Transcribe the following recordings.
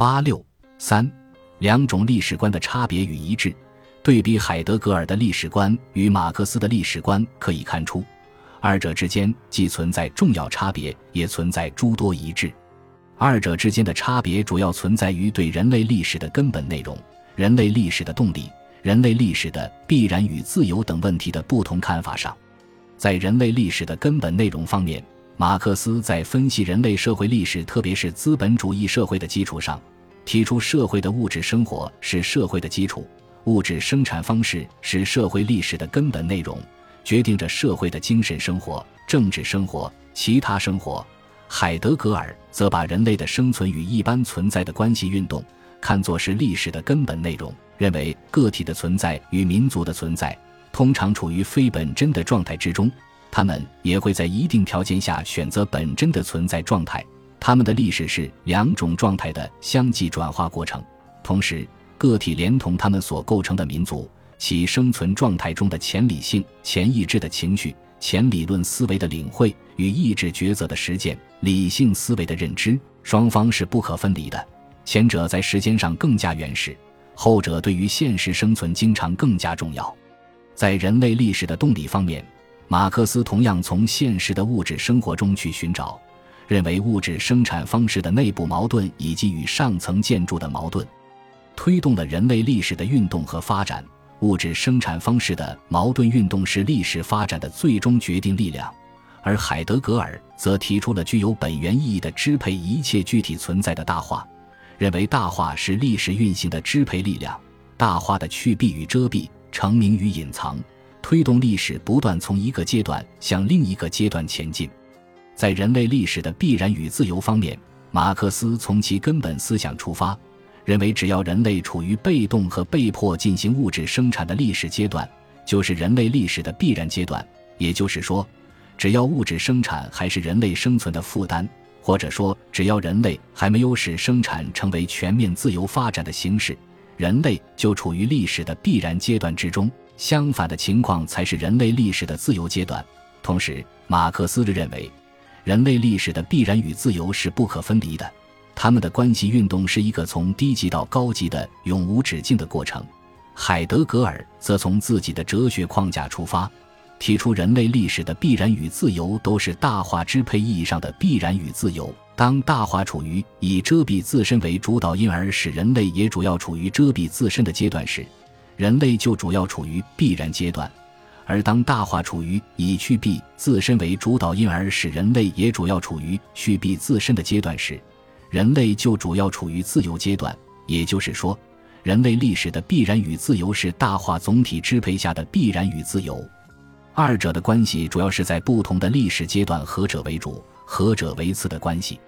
八六三两种历史观的差别与一致，对比海德格尔的历史观与马克思的历史观，可以看出，二者之间既存在重要差别，也存在诸多一致。二者之间的差别主要存在于对人类历史的根本内容、人类历史的动力、人类历史的必然与自由等问题的不同看法上。在人类历史的根本内容方面，马克思在分析人类社会历史，特别是资本主义社会的基础上，提出社会的物质生活是社会的基础，物质生产方式是社会历史的根本内容，决定着社会的精神生活、政治生活、其他生活。海德格尔则把人类的生存与一般存在的关系运动看作是历史的根本内容，认为个体的存在与民族的存在通常处于非本真的状态之中，他们也会在一定条件下选择本真的存在状态。他们的历史是两种状态的相继转化过程，同时个体连同他们所构成的民族，其生存状态中的前理性、前意志的情绪。前理论思维的领会与意志抉择的实践，理性思维的认知，双方是不可分离的。前者在时间上更加原始，后者对于现实生存经常更加重要。在人类历史的动力方面，马克思同样从现实的物质生活中去寻找，认为物质生产方式的内部矛盾以及与上层建筑的矛盾，推动了人类历史的运动和发展。物质生产方式的矛盾运动是历史发展的最终决定力量，而海德格尔则提出了具有本源意义的支配一切具体存在的大化，认为大化是历史运行的支配力量，大化的去蔽与遮蔽、成名与隐藏，推动历史不断从一个阶段向另一个阶段前进。在人类历史的必然与自由方面，马克思从其根本思想出发。认为，只要人类处于被动和被迫进行物质生产的历史阶段，就是人类历史的必然阶段。也就是说，只要物质生产还是人类生存的负担，或者说，只要人类还没有使生产成为全面自由发展的形式，人类就处于历史的必然阶段之中。相反的情况才是人类历史的自由阶段。同时，马克思认为，人类历史的必然与自由是不可分离的。他们的关系运动是一个从低级到高级的永无止境的过程。海德格尔则从自己的哲学框架出发，提出人类历史的必然与自由都是大化支配意义上的必然与自由。当大化处于以遮蔽自身为主导，因而使人类也主要处于遮蔽自身的阶段时，人类就主要处于必然阶段；而当大化处于以去蔽自身为主导，因而使人类也主要处于去蔽自身的阶段时，人类就主要处于自由阶段，也就是说，人类历史的必然与自由是大化总体支配下的必然与自由。二者的关系主要是在不同的历史阶段何者为主、何者为次的关系。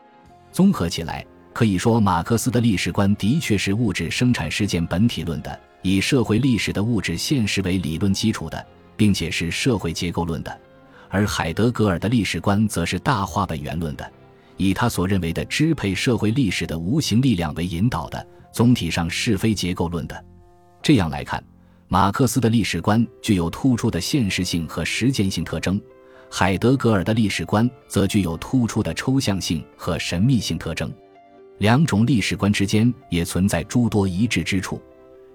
综合起来，可以说马克思的历史观的确是物质生产事件本体论的，以社会历史的物质现实为理论基础的，并且是社会结构论的；而海德格尔的历史观则是大化本源论的。以他所认为的支配社会历史的无形力量为引导的，总体上是非结构论的。这样来看，马克思的历史观具有突出的现实性和实践性特征，海德格尔的历史观则具有突出的抽象性和神秘性特征。两种历史观之间也存在诸多一致之处，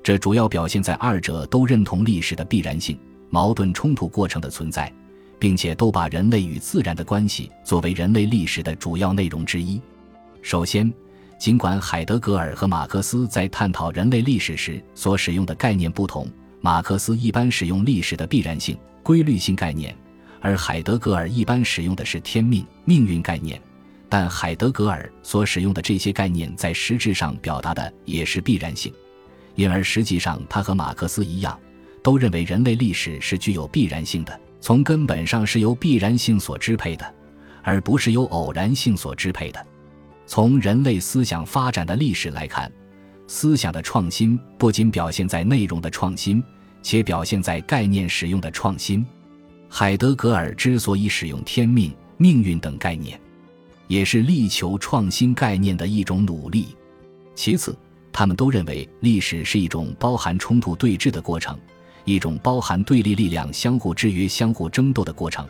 这主要表现在二者都认同历史的必然性、矛盾冲突过程的存在。并且都把人类与自然的关系作为人类历史的主要内容之一。首先，尽管海德格尔和马克思在探讨人类历史时所使用的概念不同，马克思一般使用历史的必然性、规律性概念，而海德格尔一般使用的是天命、命运概念。但海德格尔所使用的这些概念在实质上表达的也是必然性，因而实际上他和马克思一样，都认为人类历史是具有必然性的。从根本上是由必然性所支配的，而不是由偶然性所支配的。从人类思想发展的历史来看，思想的创新不仅表现在内容的创新，且表现在概念使用的创新。海德格尔之所以使用天命、命运等概念，也是力求创新概念的一种努力。其次，他们都认为历史是一种包含冲突对峙的过程。一种包含对立力量相互制约、相互争斗的过程，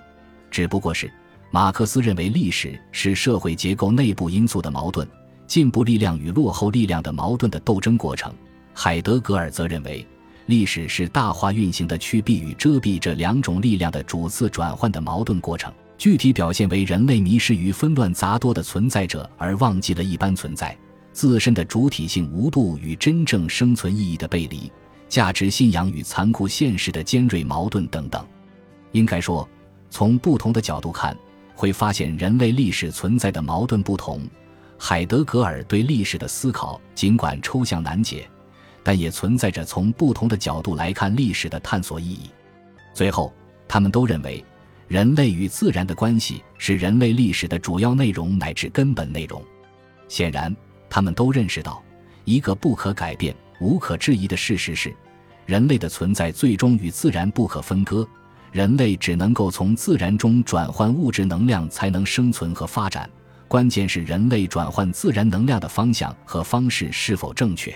只不过是马克思认为历史是社会结构内部因素的矛盾，进步力量与落后力量的矛盾的斗争过程。海德格尔则认为，历史是大化运行的趋避与遮蔽这两种力量的主次转换的矛盾过程，具体表现为人类迷失于纷乱杂多的存在者，而忘记了一般存在自身的主体性无度与真正生存意义的背离，价值信仰与残酷现实的尖锐矛盾等等。应该说，从不同的角度看，会发现人类历史存在的矛盾不同。海德格尔对历史的思考，尽管抽象难解，但也存在着从不同的角度来看历史的探索意义。最后，他们都认为，人类与自然的关系是人类历史的主要内容乃至根本内容。显然，他们都认识到一个不可改变、无可置疑的事实是，人类的存在最终与自然不可分割。人类只能够从自然中转换物质能量才能生存和发展。关键是人类转换自然能量的方向和方式是否正确。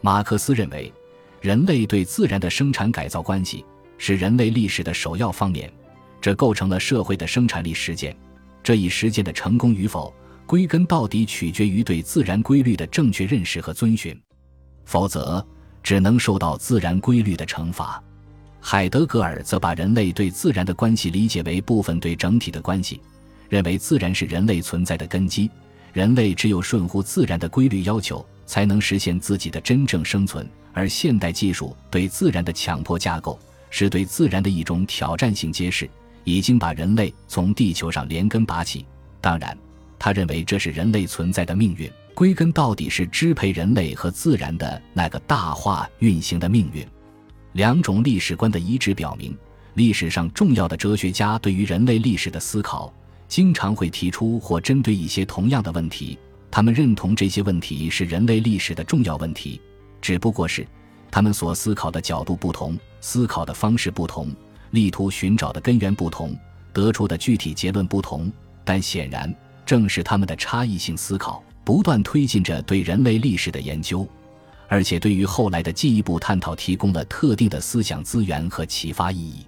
马克思认为，人类对自然的生产改造关系是人类历史的首要方面，这构成了社会的生产力实践。这一实践的成功与否，归根到底取决于对自然规律的正确认识和遵循，否则只能受到自然规律的惩罚。海德格尔则把人类对自然的关系理解为部分对整体的关系。认为自然是人类存在的根基，人类只有顺乎自然的规律要求，才能实现自己的真正生存。而现代技术对自然的强迫架构，是对自然的一种挑战性揭示，已经把人类从地球上连根拔起。当然，他认为这是人类存在的命运，归根到底是支配人类和自然的那个大化运行的命运。两种历史观的一致表明，历史上重要的哲学家对于人类历史的思考。经常会提出或针对一些同样的问题，他们认同这些问题是人类历史的重要问题，只不过是他们所思考的角度不同，思考的方式不同，力图寻找的根源不同，得出的具体结论不同。但显然，正是他们的差异性思考，不断推进着对人类历史的研究，而且对于后来的进一步探讨提供了特定的思想资源和启发意义。